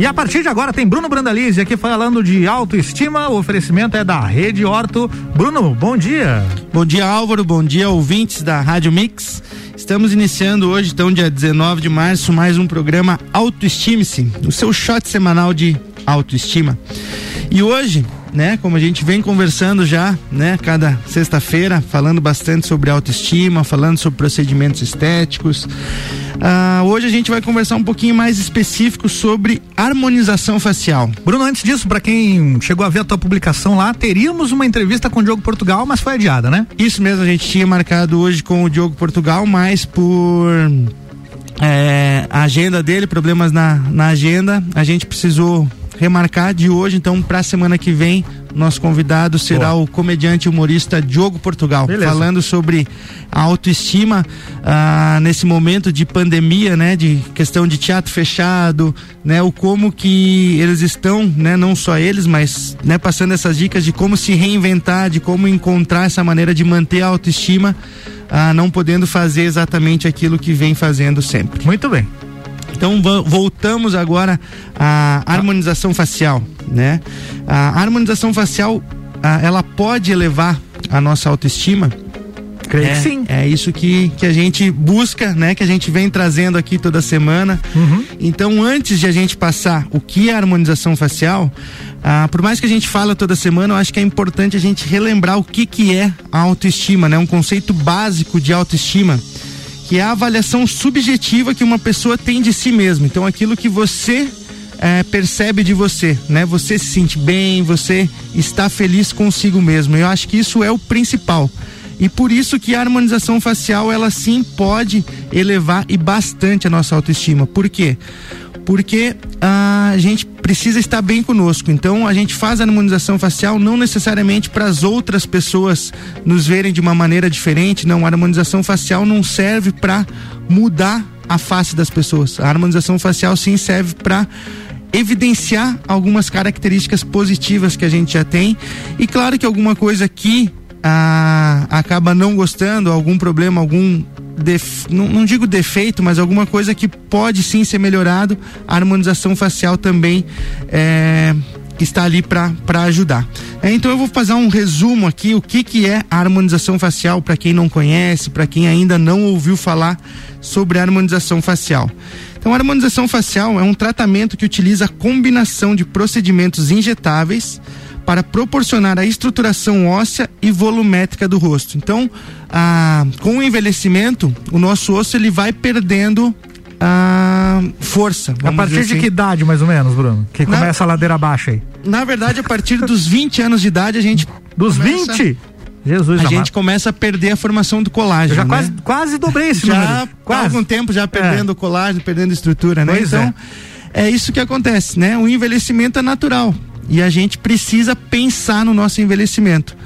E a partir de agora tem Bruno Brandalize aqui falando de autoestima. O oferecimento é da Rede Horto. Bruno, bom dia. Bom dia, Álvaro. Bom dia, ouvintes da Rádio Mix. Estamos iniciando hoje, então, dia 19 de março, mais um programa Autoestime-se, o seu shot semanal de autoestima. E hoje, né, como a gente vem conversando já, né, cada sexta-feira, falando bastante sobre autoestima, falando sobre procedimentos estéticos. Uh, hoje a gente vai conversar um pouquinho mais específico sobre harmonização facial. Bruno, antes disso, para quem chegou a ver a tua publicação lá, teríamos uma entrevista com o Diogo Portugal, mas foi adiada, né? Isso mesmo, a gente tinha marcado hoje com o Diogo Portugal, mas por é, a agenda dele, problemas na, na agenda, a gente precisou remarcar de hoje, então, para a semana que vem, nosso convidado será Boa. o comediante humorista Diogo Portugal, Beleza. falando sobre a autoestima ah, nesse momento de pandemia, né, de questão de teatro fechado, né, o como que eles estão, né, não só eles, mas, né, passando essas dicas de como se reinventar, de como encontrar essa maneira de manter a autoestima, ah, não podendo fazer exatamente aquilo que vem fazendo sempre. Muito bem. Então voltamos agora à harmonização facial, né? A harmonização facial, ela pode elevar a nossa autoestima? Creio é, que sim. É isso que, que a gente busca, né? Que a gente vem trazendo aqui toda semana. Uhum. Então, antes de a gente passar o que é harmonização facial, ah, por mais que a gente fala toda semana, eu acho que é importante a gente relembrar o que, que é a autoestima, né? Um conceito básico de autoestima que é a avaliação subjetiva que uma pessoa tem de si mesma. Então, aquilo que você é, percebe de você, né? Você se sente bem, você está feliz consigo mesmo. Eu acho que isso é o principal. E por isso que a harmonização facial, ela sim pode elevar e bastante a nossa autoestima. Por quê? Porque a gente precisa estar bem conosco. Então a gente faz a harmonização facial não necessariamente para as outras pessoas nos verem de uma maneira diferente. Não, a harmonização facial não serve para mudar a face das pessoas. A harmonização facial sim serve para evidenciar algumas características positivas que a gente já tem e claro que alguma coisa que ah, acaba não gostando, algum problema, algum def, não, não, digo defeito, mas alguma coisa que pode sim ser melhorado, a harmonização facial também é, está ali para ajudar. É, então eu vou fazer um resumo aqui o que que é a harmonização facial para quem não conhece, para quem ainda não ouviu falar sobre a harmonização facial. Então a harmonização facial é um tratamento que utiliza a combinação de procedimentos injetáveis para proporcionar a estruturação óssea e volumétrica do rosto. Então, ah, com o envelhecimento, o nosso osso ele vai perdendo a força. A partir de assim. que idade, mais ou menos, Bruno? Que na, começa a ladeira abaixo aí? Na verdade, a partir dos 20 anos de idade, a gente. Dos começa, 20? Jesus, a amado. gente começa a perder a formação do colágeno. Eu já né? quase, quase dobrei esse já número. Quase. Há algum tempo já perdendo é. o colágeno, perdendo estrutura, né? Pois então, é. é isso que acontece, né? O envelhecimento é natural. E a gente precisa pensar no nosso envelhecimento.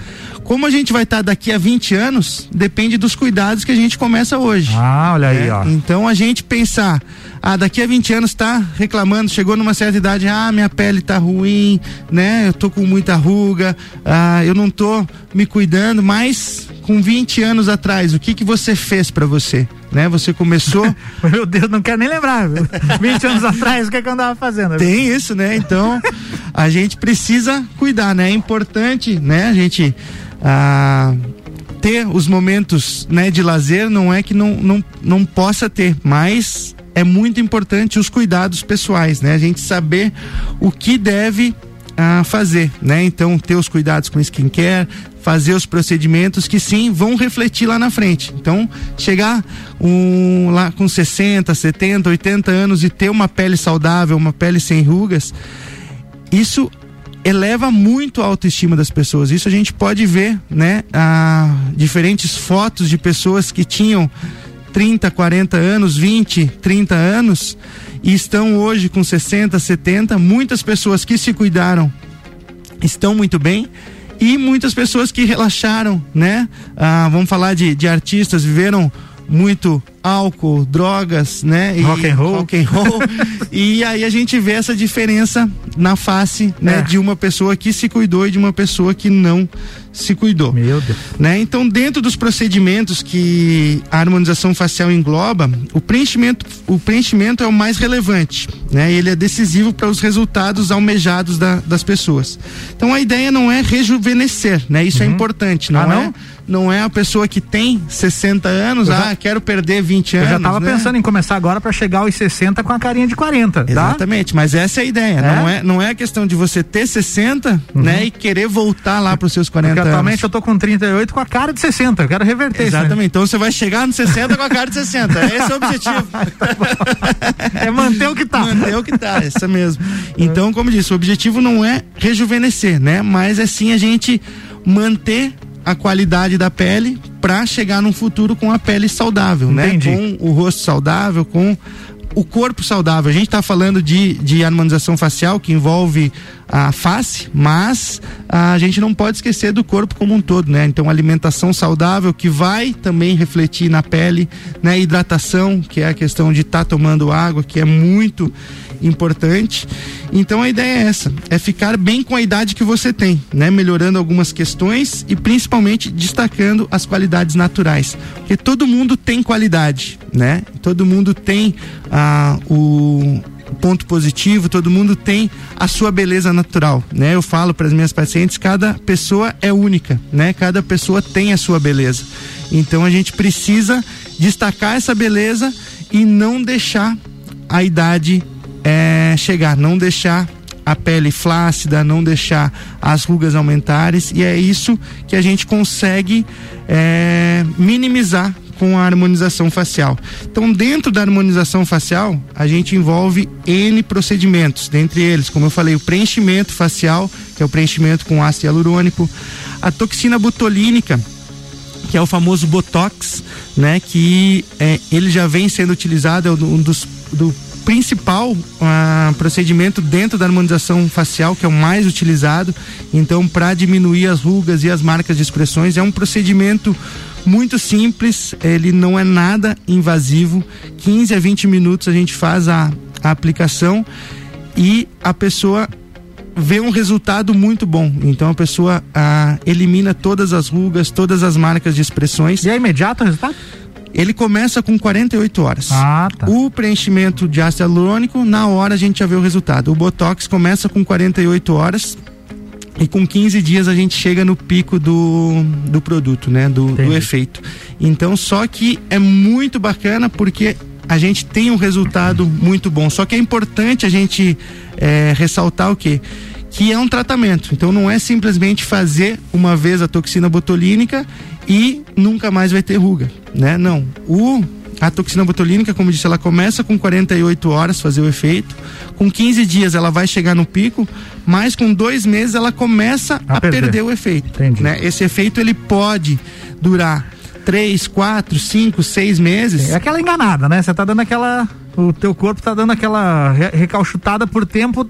Como a gente vai estar tá daqui a 20 anos, depende dos cuidados que a gente começa hoje. Ah, olha aí, né? ó. Então a gente pensar, ah, daqui a 20 anos tá reclamando, chegou numa certa idade, ah, minha pele tá ruim, né? Eu tô com muita ruga, ah, eu não tô me cuidando, mas com 20 anos atrás, o que que você fez para você? Né? Você começou. Meu Deus, não quero nem lembrar. 20 anos atrás, o que, é que eu andava fazendo? Tem isso, né? Então, a gente precisa cuidar, né? É importante, né? A gente ter os momentos né, de lazer não é que não, não, não possa ter, mas é muito importante os cuidados pessoais, né? A gente saber o que deve ah, fazer, né? Então, ter os cuidados com skincare, fazer os procedimentos que sim vão refletir lá na frente. Então, chegar um, lá com 60, 70, 80 anos e ter uma pele saudável, uma pele sem rugas, isso eleva muito a autoestima das pessoas. Isso a gente pode ver, né? Diferentes fotos de pessoas que tinham 30, 40 anos, 20, 30 anos e estão hoje com 60, 70. Muitas pessoas que se cuidaram estão muito bem e muitas pessoas que relaxaram, né? Ah, vamos falar de, de artistas, viveram muito álcool, drogas, né? E rock and roll. Rock and roll. e aí a gente vê essa diferença na face, né, é. de uma pessoa que se cuidou e de uma pessoa que não se cuidou. Meu Deus. Né? Então, dentro dos procedimentos que a harmonização facial engloba, o preenchimento, o preenchimento é o mais relevante, né? Ele é decisivo para os resultados almejados da, das pessoas. Então, a ideia não é rejuvenescer, né? Isso é uhum. é importante, não, ah, não? é não é a pessoa que tem 60 anos, já, ah, quero perder 20 anos. Eu já tava né? pensando em começar agora para chegar aos 60 com a carinha de 40. Tá? Exatamente, mas essa é a ideia. É? Não, é, não é a questão de você ter 60, uhum. né, e querer voltar lá para os seus 40 Atualmente eu tô com 38 com a cara de 60. Eu quero reverter Exatamente. Isso, né? Então você vai chegar nos 60 com a cara de 60. Esse é o objetivo. é manter o que tá. Manter o que tá, essa mesmo. Então, como disse, o objetivo não é rejuvenescer, né? Mas é sim a gente manter a qualidade da pele para chegar num futuro com a pele saudável, né? Entendi. né? Com o rosto saudável, com o corpo saudável. A gente está falando de, de harmonização facial que envolve a face, mas a gente não pode esquecer do corpo como um todo, né? Então, alimentação saudável que vai também refletir na pele, né? Hidratação, que é a questão de estar tá tomando água, que é muito importante. Então a ideia é essa, é ficar bem com a idade que você tem, né? Melhorando algumas questões e principalmente destacando as qualidades naturais, porque todo mundo tem qualidade, né? Todo mundo tem ah, o ponto positivo, todo mundo tem a sua beleza natural, né? Eu falo para as minhas pacientes, cada pessoa é única, né? Cada pessoa tem a sua beleza. Então a gente precisa destacar essa beleza e não deixar a idade é, chegar, não deixar a pele flácida, não deixar as rugas aumentarem, e é isso que a gente consegue é, minimizar com a harmonização facial. Então, dentro da harmonização facial, a gente envolve N procedimentos, dentre eles, como eu falei, o preenchimento facial, que é o preenchimento com ácido hialurônico, a toxina botulínica, que é o famoso Botox, né, que é, ele já vem sendo utilizado, é um dos do principal uh, procedimento dentro da harmonização facial, que é o mais utilizado. Então, para diminuir as rugas e as marcas de expressões, é um procedimento muito simples, ele não é nada invasivo. 15 a 20 minutos a gente faz a, a aplicação e a pessoa vê um resultado muito bom. Então a pessoa ah, elimina todas as rugas, todas as marcas de expressões. E é imediato o resultado? Ele começa com 48 horas. Ah, tá. O preenchimento de ácido hialurônico, na hora a gente já vê o resultado. O Botox começa com 48 horas e com 15 dias a gente chega no pico do, do produto, né? Do, do efeito. Então, só que é muito bacana porque a gente tem um resultado muito bom. Só que é importante a gente é, ressaltar o quê? Que é um tratamento. Então não é simplesmente fazer uma vez a toxina botulínica e nunca mais vai ter ruga, né? Não. O a toxina botulínica, como disse, ela começa com 48 horas fazer o efeito. Com 15 dias ela vai chegar no pico, mas com dois meses ela começa a, a perder. perder. o efeito. Entendi. Né? Esse efeito ele pode durar três, quatro, cinco, seis meses. É aquela enganada, né? Você tá dando aquela o teu corpo tá dando aquela recalchutada por tempo,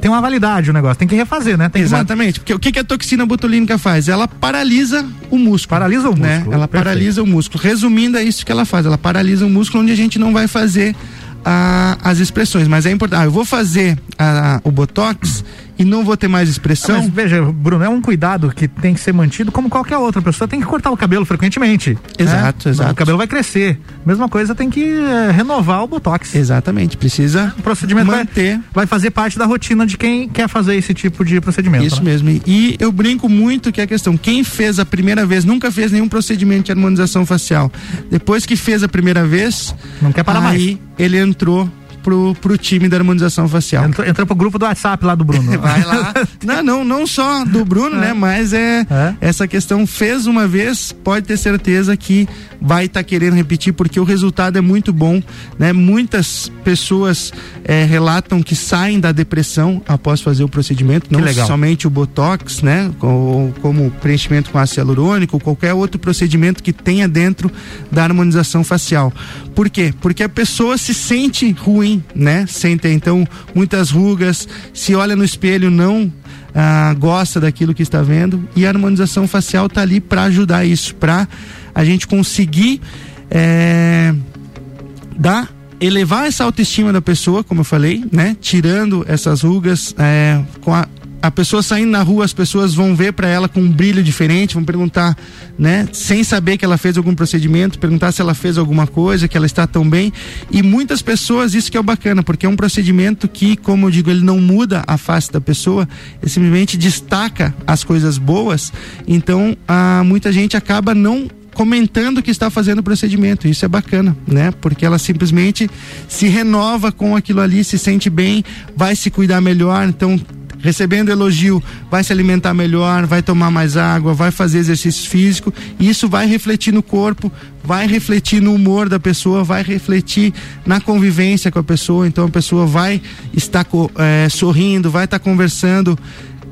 tem uma validade o negócio, tem que refazer, né? Tem Exatamente, porque o que, que a toxina botulínica faz? Ela paralisa o músculo. Paralisa o né? músculo. Né? Ela Perfeito. paralisa o músculo. Resumindo, é isso que ela faz, ela paralisa o músculo onde a gente não vai fazer a, as expressões, mas é importante. Ah, eu vou fazer a, o botox e não vou ter mais expressão. Mas, veja, Bruno, é um cuidado que tem que ser mantido como qualquer outra pessoa. Tem que cortar o cabelo frequentemente. Exato, né? exato. O cabelo vai crescer. Mesma coisa, tem que é, renovar o botox. Exatamente, precisa. O procedimento manter. Vai, vai, fazer parte da rotina de quem quer fazer esse tipo de procedimento. Isso né? mesmo. E eu brinco muito que é a questão: quem fez a primeira vez nunca fez nenhum procedimento de harmonização facial. Depois que fez a primeira vez, não quer parar aí mais. ele entrou pro, pro time da harmonização facial. Entrou, entrou pro grupo do WhatsApp lá do Bruno. Vai lá. não, não, não só do Bruno, né, é. né? Mas é, é, essa questão fez uma vez, pode ter certeza que vai estar tá querendo repetir porque o resultado é muito bom, né? Muitas pessoas é, relatam que saem da depressão após fazer o procedimento, não somente o botox, né? Ou, como preenchimento com ácido hialurônico, ou qualquer outro procedimento que tenha dentro da harmonização facial. Por quê? Porque a pessoa se sente ruim, né? Sente então muitas rugas, se olha no espelho não ah, gosta daquilo que está vendo e a harmonização facial está ali para ajudar isso, para a gente conseguir é, dar elevar essa autoestima da pessoa, como eu falei, né? Tirando essas rugas é, com a a pessoa saindo na rua, as pessoas vão ver para ela com um brilho diferente, vão perguntar, né, sem saber que ela fez algum procedimento, perguntar se ela fez alguma coisa, que ela está tão bem. E muitas pessoas, isso que é o bacana, porque é um procedimento que, como eu digo, ele não muda a face da pessoa, ele simplesmente destaca as coisas boas. Então, muita gente acaba não comentando que está fazendo o procedimento. Isso é bacana, né? Porque ela simplesmente se renova com aquilo ali, se sente bem, vai se cuidar melhor. Então, recebendo elogio, vai se alimentar melhor, vai tomar mais água, vai fazer exercício físico, e isso vai refletir no corpo, vai refletir no humor da pessoa, vai refletir na convivência com a pessoa. Então a pessoa vai estar é, sorrindo, vai estar conversando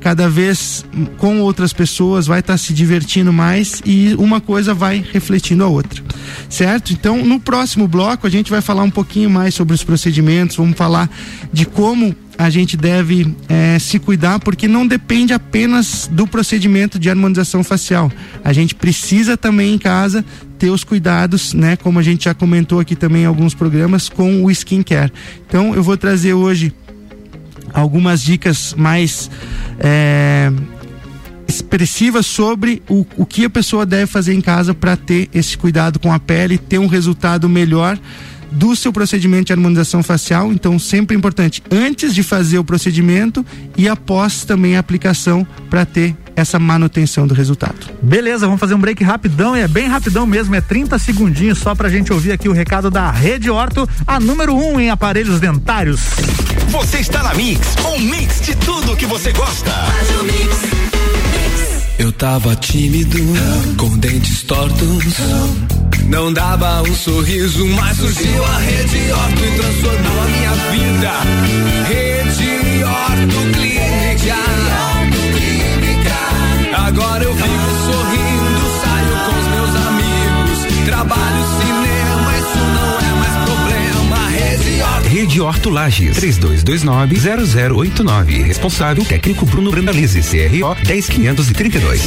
cada vez com outras pessoas, vai estar tá se divertindo mais e uma coisa vai refletindo a outra. Certo? Então, no próximo bloco, a gente vai falar um pouquinho mais sobre os procedimentos, vamos falar de como a gente deve é, se cuidar, porque não depende apenas do procedimento de harmonização facial. A gente precisa também em casa ter os cuidados, né? Como a gente já comentou aqui também em alguns programas, com o skincare. Então, eu vou trazer hoje algumas dicas mais é, expressivas sobre o, o que a pessoa deve fazer em casa para ter esse cuidado com a pele, ter um resultado melhor do seu procedimento de harmonização facial. Então, sempre importante antes de fazer o procedimento e após também a aplicação para ter essa manutenção do resultado. Beleza, vamos fazer um break rapidão e é bem rapidão mesmo, é 30 segundinhos só pra gente ouvir aqui o recado da Rede Orto, a número 1 um em aparelhos dentários. Você está na Mix, um mix de tudo que você gosta. Eu tava tímido, com dentes tortos. Não dava um sorriso, mas surgiu a Rede Orto e transformou a minha vida. Rede Orto Clínica. Agora eu vivo sorrindo, saio com os meus amigos, trabalho cinema, isso não é mais problema. Rede Orto. Rede Horto Lages, 3229-0089. Responsável técnico Bruno Brandalize, CRO 10532.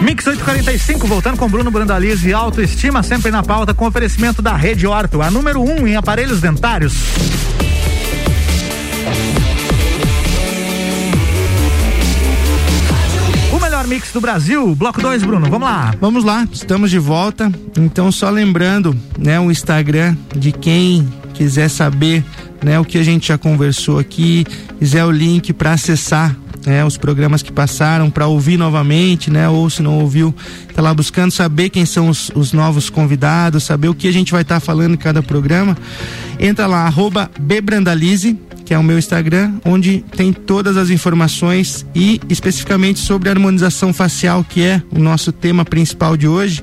Mix 845, voltando com Bruno Brandalize, autoestima sempre na pauta, com oferecimento da Rede Orto, a número 1 um em aparelhos dentários. Mix do Brasil. Bloco 2, Bruno, vamos lá. Vamos lá, estamos de volta. Então, só lembrando, né, o Instagram de quem quiser saber, né, o que a gente já conversou aqui, quiser o link para acessar né, os programas que passaram para ouvir novamente, né? Ou se não ouviu, tá lá buscando saber quem são os, os novos convidados, saber o que a gente vai estar tá falando em cada programa. Entra lá, arroba Bebrandalize, que é o meu Instagram, onde tem todas as informações e especificamente sobre harmonização facial, que é o nosso tema principal de hoje.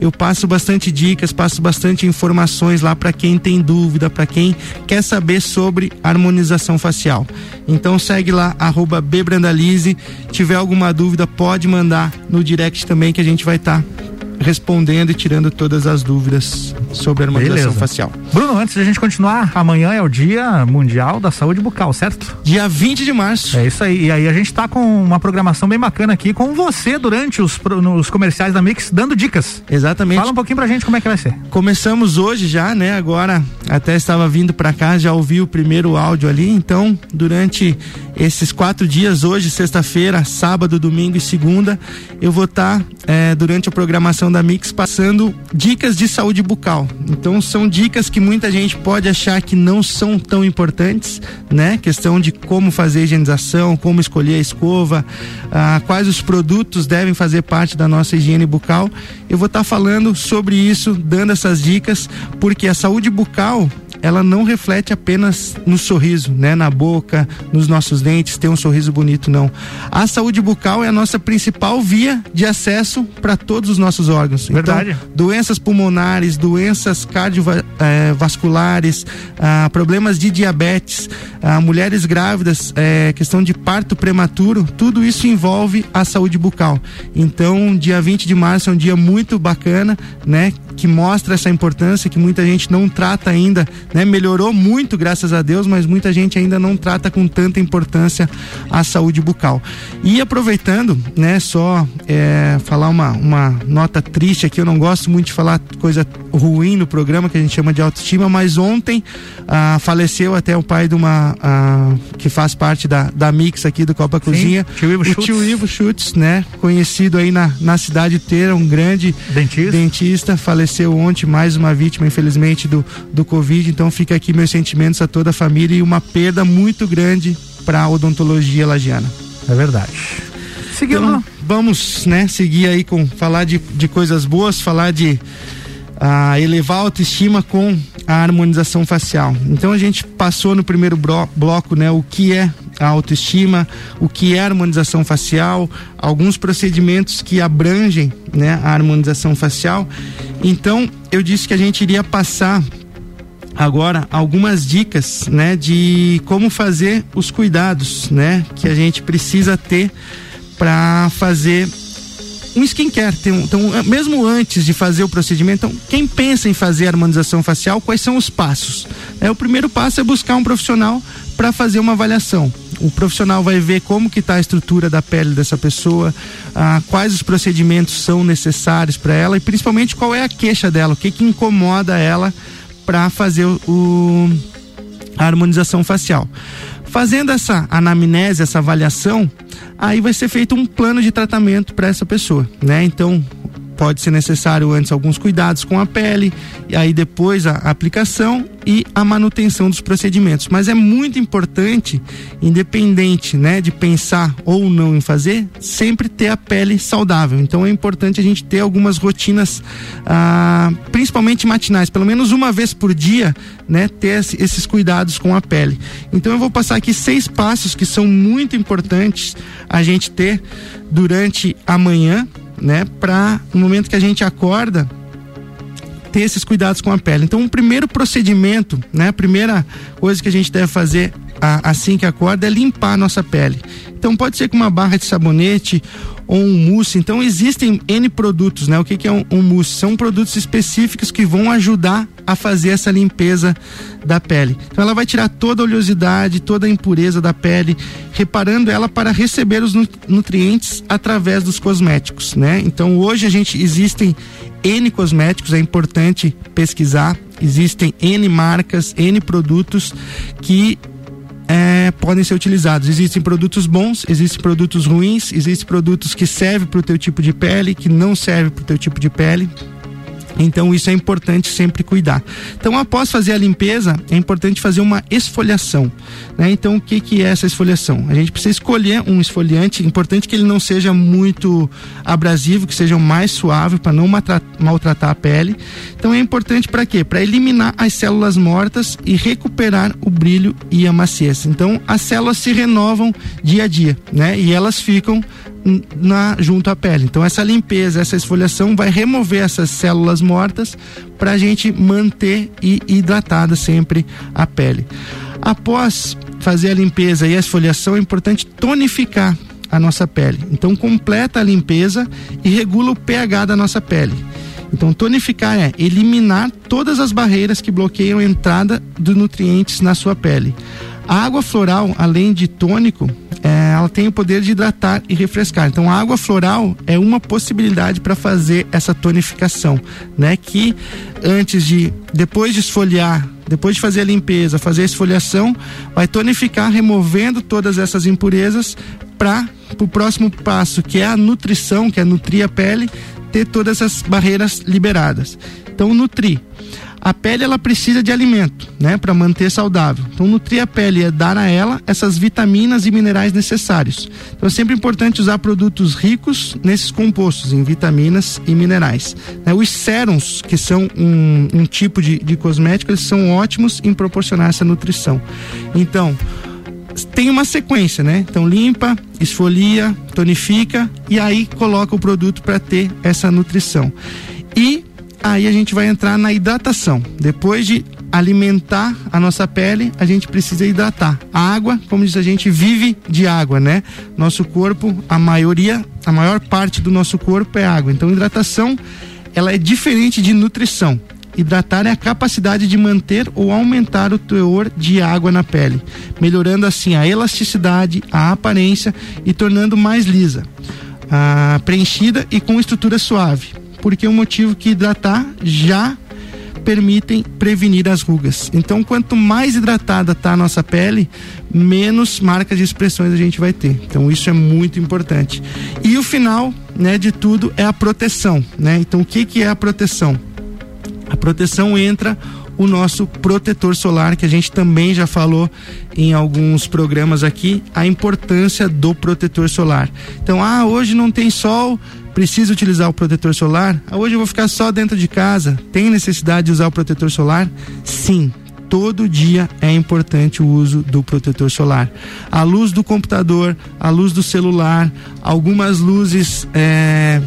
Eu passo bastante dicas, passo bastante informações lá para quem tem dúvida, para quem quer saber sobre harmonização facial. Então segue lá @bbrandalize. Tiver alguma dúvida, pode mandar no direct também que a gente vai estar tá respondendo e tirando todas as dúvidas sobre a harmonização Beleza. facial. Bruno, antes de a gente continuar, amanhã é o Dia Mundial da Saúde Bucal, certo? Dia 20 de março. É isso aí. E aí a gente tá com uma programação bem bacana aqui com você durante os nos comerciais da Mix dando dicas. Exatamente. Fala um pouquinho pra gente como é que vai ser. Começamos hoje já, né? Agora até estava vindo para cá, já ouvi o primeiro áudio ali. Então, durante esses quatro dias, hoje, sexta-feira, sábado, domingo e segunda, eu vou estar tá, é, durante a programação da Mix passando dicas de saúde bucal. Então são dicas que muita gente pode achar que não são tão importantes, né? Questão de como fazer higienização, como escolher a escova, ah, quais os produtos devem fazer parte da nossa higiene bucal. Eu vou estar tá falando sobre isso, dando essas dicas, porque a saúde bucal ela não reflete apenas no sorriso, né, na boca, nos nossos dentes, ter um sorriso bonito, não. A saúde bucal é a nossa principal via de acesso para todos os nossos órgãos. Então, Verdade. Então, doenças pulmonares, doenças cardiovasculares, ah, problemas de diabetes, ah, mulheres grávidas, eh, questão de parto prematuro, tudo isso envolve a saúde bucal. Então, dia 20 de março é um dia muito bacana, né? Que mostra essa importância que muita gente não trata ainda, né? Melhorou muito, graças a Deus, mas muita gente ainda não trata com tanta importância a saúde bucal. E aproveitando, né, só é, falar uma, uma nota triste aqui, eu não gosto muito de falar coisa ruim no programa que a gente chama de autoestima, mas ontem ah, faleceu até o pai de uma ah, que faz parte da, da Mix aqui do Copa Cozinha, tio Ivo o Schutz. tio Ivo Schutz, né? Conhecido aí na, na cidade inteira, um grande Dentista. dentista, faleceu ontem, mais uma vítima, infelizmente, do, do Covid. Então fica aqui meus sentimentos a toda a família e uma perda muito grande para a odontologia lagiana. É verdade. Seguindo. Então, vamos, né, seguir aí com falar de, de coisas boas, falar de ah, elevar a autoestima com a harmonização facial. Então a gente passou no primeiro bloco, né, o que é a autoestima, o que é harmonização facial, alguns procedimentos que abrangem, né, a harmonização facial. Então eu disse que a gente iria passar agora algumas dicas, né, de como fazer os cuidados, né, que a gente precisa ter para fazer um skincare. Então, mesmo antes de fazer o procedimento, então, quem pensa em fazer harmonização facial, quais são os passos? É, o primeiro passo é buscar um profissional para fazer uma avaliação. O profissional vai ver como que está a estrutura da pele dessa pessoa, ah, quais os procedimentos são necessários para ela e principalmente qual é a queixa dela, o que que incomoda ela para fazer o- a harmonização facial. Fazendo essa anamnese, essa avaliação, aí vai ser feito um plano de tratamento para essa pessoa, né? Então, pode ser necessário antes alguns cuidados com a pele, e aí depois a aplicação e a manutenção dos procedimentos. Mas é muito importante, independente, né, de pensar ou não em fazer, sempre ter a pele saudável. Então é importante a gente ter algumas rotinas, ah, principalmente matinais, pelo menos uma vez por dia, né, ter esse- esses cuidados com a pele. Então eu vou passar aqui seis passos que são muito importantes a gente ter durante a manhã, né, para no momento que a gente acorda ter esses cuidados com a pele. Então, o primeiro procedimento, né, a primeira coisa que a gente deve fazer a- assim que acorda é limpar a nossa pele. Então, pode ser com uma barra de sabonete ou um mousse. Então, existem N produtos, né? O que, que é um, um mousse? São produtos específicos que vão ajudar a fazer essa limpeza da pele. Então, ela vai tirar toda a oleosidade, toda a impureza da pele, reparando ela para receber os nu- nutrientes através dos cosméticos, né? Então, hoje a gente existem N cosméticos, é importante pesquisar. Existem N marcas, N produtos que é, podem ser utilizados. Existem produtos bons, existem produtos ruins, existem produtos que servem para o teu tipo de pele, que não servem para o teu tipo de pele. Então isso é importante sempre cuidar. Então após fazer a limpeza, é importante fazer uma esfoliação. Né? Então o que, que é essa esfoliação? A gente precisa escolher um esfoliante, importante que ele não seja muito abrasivo, que seja mais suave para não maltratar a pele. Então é importante para quê? Para eliminar as células mortas e recuperar o brilho e a maciez. Então as células se renovam dia a dia, né? E elas ficam na junto à pele. Então essa limpeza, essa esfoliação vai remover essas células mortas para a gente manter e hidratada sempre a pele. Após fazer a limpeza e a esfoliação, é importante tonificar a nossa pele. Então completa a limpeza e regula o pH da nossa pele. Então, tonificar é eliminar todas as barreiras que bloqueiam a entrada de nutrientes na sua pele. A água floral, além de tônico, é, ela tem o poder de hidratar e refrescar. Então, a água floral é uma possibilidade para fazer essa tonificação, né? Que antes de, depois de esfoliar, depois de fazer a limpeza, fazer a esfoliação, vai tonificar, removendo todas essas impurezas para o próximo passo, que é a nutrição, que é nutrir a pele, ter todas essas barreiras liberadas. Então, nutrir. A pele ela precisa de alimento, né, para manter saudável. Então, nutrir a pele é dar a ela essas vitaminas e minerais necessários. Então, é sempre importante usar produtos ricos nesses compostos, em vitaminas e minerais. Né, os sérums, que são um, um tipo de, de cosmético, eles são ótimos em proporcionar essa nutrição. Então, tem uma sequência, né? Então limpa, esfolia, tonifica e aí coloca o produto para ter essa nutrição. E aí a gente vai entrar na hidratação. Depois de alimentar a nossa pele, a gente precisa hidratar. A água, como diz a gente, vive de água, né? Nosso corpo, a maioria, a maior parte do nosso corpo é água. Então hidratação ela é diferente de nutrição. Hidratar é a capacidade de manter ou aumentar o teor de água na pele, melhorando assim a elasticidade, a aparência e tornando mais lisa, ah, preenchida e com estrutura suave. Porque o motivo que hidratar já permitem prevenir as rugas. Então, quanto mais hidratada está a nossa pele, menos marcas de expressões a gente vai ter. Então, isso é muito importante. E o final, né, de tudo é a proteção, né? Então, o que que é a proteção? A proteção entra o nosso protetor solar, que a gente também já falou em alguns programas aqui, a importância do protetor solar. Então, ah, hoje não tem sol, precisa utilizar o protetor solar? Ah, hoje eu vou ficar só dentro de casa. Tem necessidade de usar o protetor solar? Sim. Todo dia é importante o uso do protetor solar. A luz do computador, a luz do celular, algumas luzes é,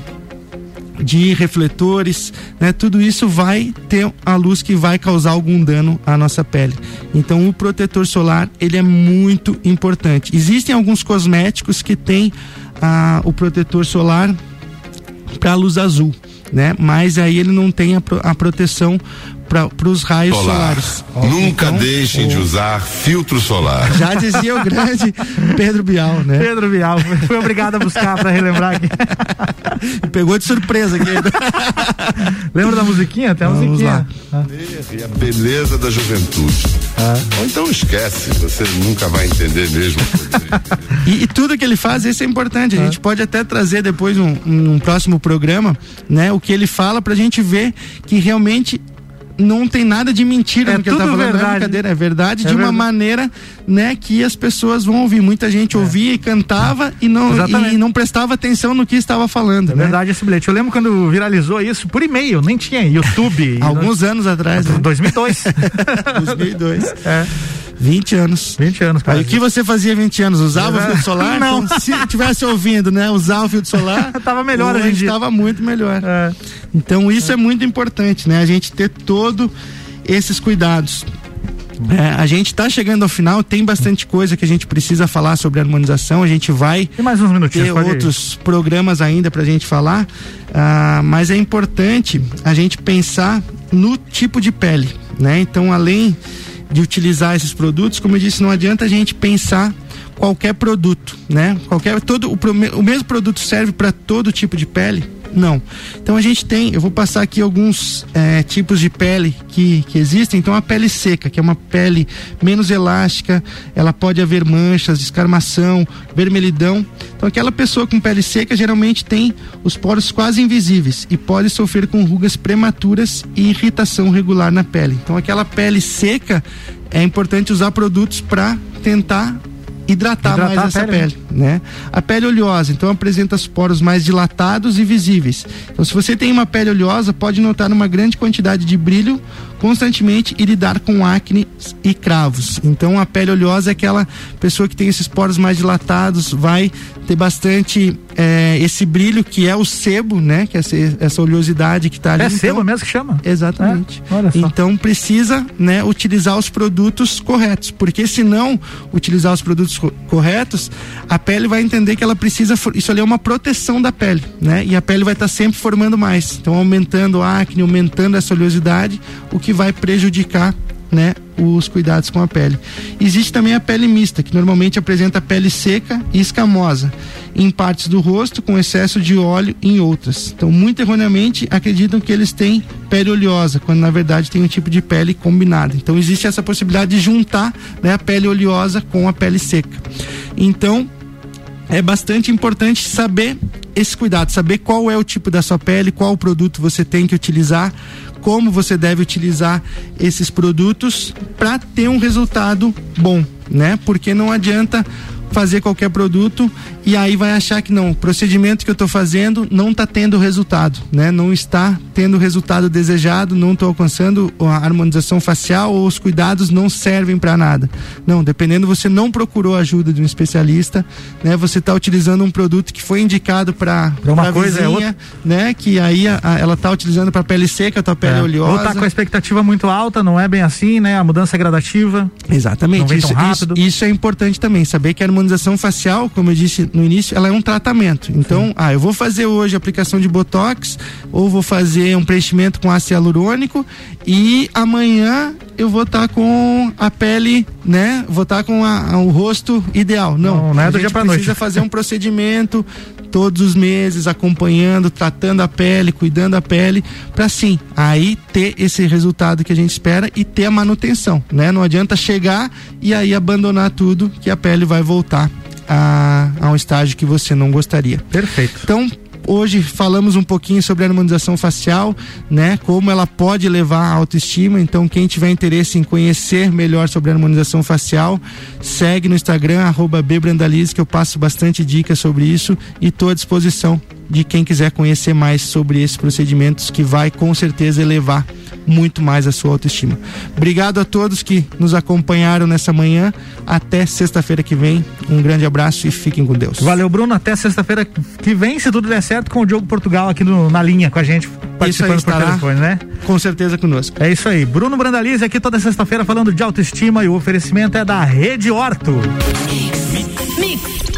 de refletores, né? Tudo isso vai ter a luz que vai causar algum dano à nossa pele. Então, o protetor solar ele é muito importante. Existem alguns cosméticos que têm ah, o protetor solar para a luz azul, né? Mas aí ele não tem a, a proteção para os raios solar. solares. Nunca então, deixem de usar filtro solar. Já dizia o grande Pedro Bial, né? Pedro Bial, foi obrigado a buscar para relembrar aqui. Pegou de surpresa aqui. Lembra da musiquinha? Tem a Vamos musiquinha. Ah. E a beleza da juventude. Ah. Ou então esquece, você nunca vai entender mesmo. e, e, tudo que ele faz, isso é importante. A ah. gente pode até trazer depois um, um próximo programa, né? O que ele fala pra gente ver que realmente não tem nada de mentira é no que ele tá falando, verdade. não é brincadeira, é verdade é de verdade. uma maneira, né, que as pessoas vão ouvir. Muita gente é. ouvia e cantava e não, e não prestava atenção no que estava falando. É né? verdade esse bilhete. Eu lembro quando viralizou isso por e-mail, nem tinha YouTube. Alguns não... anos atrás. Né? 2002. 2002. É. 20 anos. 20 anos, cara. Aí o que você fazia 20 anos? Usava é. o filtro solar? Não. Então, se tivesse ouvindo, né? Usar o filtro solar. tava melhor a gente. Tava muito melhor. É. Então isso é. é muito importante, né? A gente ter todo esses cuidados. É, a gente está chegando ao final, tem bastante coisa que a gente precisa falar sobre harmonização. A gente vai tem mais uns minutinhos, ter outros ir. programas ainda para a gente falar, uh, mas é importante a gente pensar no tipo de pele, né? Então, além de utilizar esses produtos, como eu disse, não adianta a gente pensar qualquer produto, né? Qualquer todo o, o mesmo produto serve para todo tipo de pele não. Então a gente tem, eu vou passar aqui alguns é, tipos de pele que, que existem. Então a pele seca, que é uma pele menos elástica, ela pode haver manchas, descarmação, vermelhidão. Então aquela pessoa com pele seca geralmente tem os poros quase invisíveis e pode sofrer com rugas prematuras e irritação regular na pele. Então aquela pele seca é importante usar produtos para tentar hidratar, hidratar mais essa pele, pele, né? A pele oleosa, então apresenta os poros mais dilatados e visíveis. Então, se você tem uma pele oleosa, pode notar uma grande quantidade de brilho constantemente e lidar com acne e cravos. Então, a pele oleosa é aquela pessoa que tem esses poros mais dilatados, vai ter bastante é, esse brilho que é o sebo, né? Que é essa, essa oleosidade que está ali. É então, sebo mesmo que chama? Exatamente. É, então precisa, né, utilizar os produtos corretos, porque se não utilizar os produtos co corretos, a pele vai entender que ela precisa, isso ali é uma proteção da pele, né? E a pele vai estar tá sempre formando mais, então aumentando a acne, aumentando essa oleosidade, o que vai prejudicar né, os cuidados com a pele. Existe também a pele mista, que normalmente apresenta pele seca e escamosa em partes do rosto, com excesso de óleo em outras. Então, muito erroneamente, acreditam que eles têm pele oleosa, quando na verdade tem um tipo de pele combinada. Então, existe essa possibilidade de juntar né, a pele oleosa com a pele seca. Então, é bastante importante saber esse cuidado, saber qual é o tipo da sua pele, qual produto você tem que utilizar, como você deve utilizar esses produtos para ter um resultado bom, né? Porque não adianta fazer qualquer produto e aí vai achar que não, o procedimento que eu estou fazendo não está tendo resultado, né? Não está tendo o resultado desejado, não estou alcançando a harmonização facial ou os cuidados não servem para nada. Não, dependendo você não procurou a ajuda de um especialista, né? Você está utilizando um produto que foi indicado para uma coisa é vizinha, é outra. né? Que aí a, a, ela está utilizando para pele seca, tua pele é. oleosa. Ou tá com a expectativa muito alta, não é bem assim, né? A mudança é gradativa. Exatamente. Isso, isso, isso, é importante também, saber que a harmonização harmonização facial, como eu disse no início, ela é um tratamento. Então, Sim. ah, eu vou fazer hoje aplicação de botox ou vou fazer um preenchimento com ácido hialurônico e amanhã eu vou estar tá com a pele, né? Vou estar tá com a, a, o rosto ideal. Não, não, não é do dia para noite. Precisa fazer um procedimento todos os meses, acompanhando, tratando a pele, cuidando da pele, para sim, aí ter esse resultado que a gente espera e ter a manutenção, né? Não adianta chegar e aí abandonar tudo que a pele vai voltar a, a um estágio que você não gostaria. Perfeito. Então, hoje falamos um pouquinho sobre a harmonização facial, né? Como ela pode levar à autoestima. Então, quem tiver interesse em conhecer melhor sobre a harmonização facial, segue no Instagram, arroba que eu passo bastante dicas sobre isso e estou à disposição de quem quiser conhecer mais sobre esses procedimentos que vai com certeza elevar muito mais a sua autoestima. Obrigado a todos que nos acompanharam nessa manhã. Até sexta-feira que vem. Um grande abraço e fiquem com Deus. Valeu, Bruno. Até sexta-feira que vem, se tudo der certo, com o Diogo Portugal aqui no, na linha com a gente, participando por telefone, né? Com certeza conosco. É isso aí. Bruno Brandalize aqui toda sexta-feira falando de autoestima e o oferecimento é da Rede Orto. Mix, mix, mix.